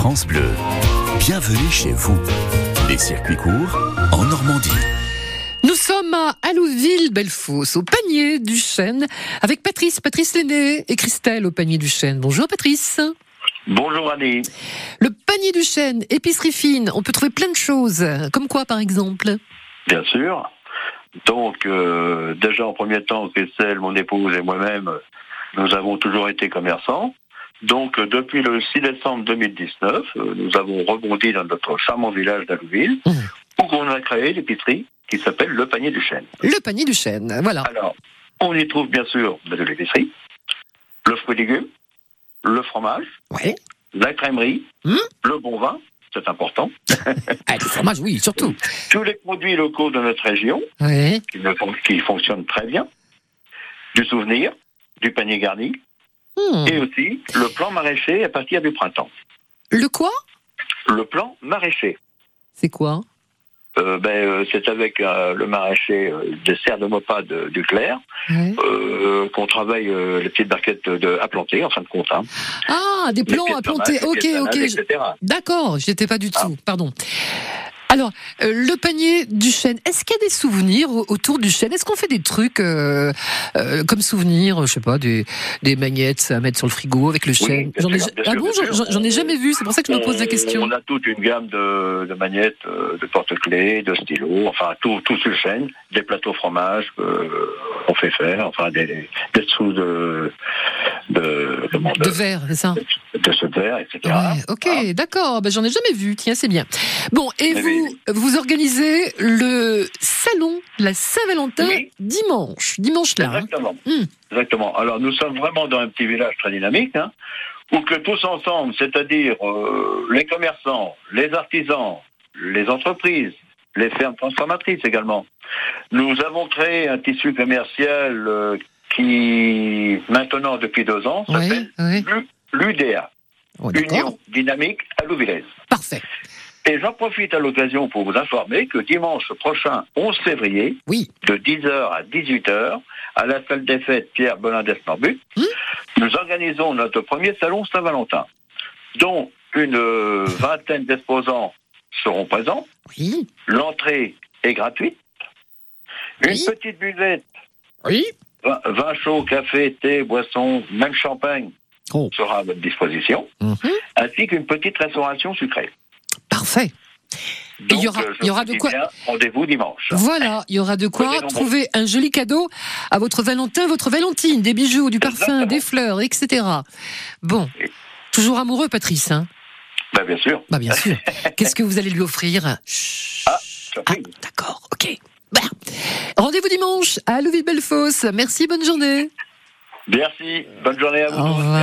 France Bleu. Bienvenue chez vous. Les circuits courts en Normandie. Nous sommes à Allouville-Bellefosse, au panier du chêne, avec Patrice, Patrice Lenné et Christelle au panier du chêne. Bonjour Patrice. Bonjour Annie. Le panier du chêne, épicerie fine, on peut trouver plein de choses. Comme quoi par exemple? Bien sûr. Donc, euh, déjà en premier temps, Christelle, mon épouse et moi-même, nous avons toujours été commerçants. Donc, euh, depuis le 6 décembre 2019, euh, nous avons rebondi dans notre charmant village d'Allouville, Mmh. où on a créé l'épicerie qui s'appelle Le Panier du Chêne. Le panier du chêne, voilà. Alors, on y trouve bien sûr de l'épicerie, le fruit et légumes, le fromage, Ouais. la crèmerie, Mmh. le bon vin, c'est important, Ah, le fromage, oui, surtout. tous les produits locaux de notre région, Ouais. qui, ne fon- qui fonctionne très bien, du souvenir, du panier garni, Hmm. et aussi le plan maraîcher à partir du printemps. Le quoi? Le plan maraîcher, C'est quoi? Euh, ben, euh, c'est avec euh, le maraîcher des serres de Mopa de, du Clair Ouais. qu'on travaille les petites barquettes de, à planter, en fin de compte. Hein. Ah, des plants à planter. Ok, ok. D'accord, je n'étais pas du Ah. tout. Pardon. Alors, euh, le panier du chêne, est-ce qu'il y a des souvenirs au- autour du chêne? Est-ce qu'on fait des trucs euh, euh, comme souvenir, je sais pas, des, des magnettes à mettre sur le frigo avec le chêne? J'en ai, sûr, ah bon, j'en- ai jamais vu, c'est pour ça que je me pose la question. On a toute une gamme de, de magnettes, euh, de porte-clés, de stylos, enfin tout, tout sur le chêne, des plateaux fromage qu'on fait faire, enfin des, des sous de de, comment, De verre, c'est ça? De ce verre, etc. Ouais, ok, Ah. d'accord. Ben, j'en ai jamais vu. Tiens, c'est bien. Bon, et Mais vous, vous organisez le salon la Saint-Valentin Oui. dimanche, dimanche là. hein. Exactement. Hmm. Exactement. Alors nous sommes vraiment dans un petit village très dynamique, hein, où que tous ensemble, c'est-à-dire euh, les commerçants, les artisans, les entreprises, les fermes transformatrices également, nous avons créé un tissu commercial euh, qui, maintenant depuis deux ans, s'appelle ouais. l'U- l'UDA, Oh. Union Dynamique à Louvillaise. Parfait. Et j'en profite à l'occasion pour vous informer que dimanche prochain, 11 février, Oui. de 10h à 18h, à la salle des fêtes Pierre Belin d'Esnambut, Hmm. nous organisons notre premier salon Saint-Valentin, dont une vingtaine d'exposants seront présents. Oui. L'entrée est gratuite. Une Oui. petite buvette, Oui. vin, vin chaud, café, thé, boisson, même champagne Oh. sera à votre disposition, Mhm. ainsi qu'une petite restauration sucrée. Parfait. Et il y Donc, aura- euh, il y aura de quoi- Rendez-vous dimanche. Voilà, il y aura de quoi trouver un joli cadeau à votre Valentin, votre Valentine, des bijoux, du parfum, Exactement. des fleurs, etc. Bon, toujours amoureux, Patrice. Hein? Ben, bien sûr. bah bien sûr. Qu'est-ce que vous allez lui offrir? Ah, Ah, d'accord, ok. Bah. Rendez-vous dimanche à Louis-Bellefosse. Merci, bonne journée. Merci. Bonne journée à vous. Au revoir.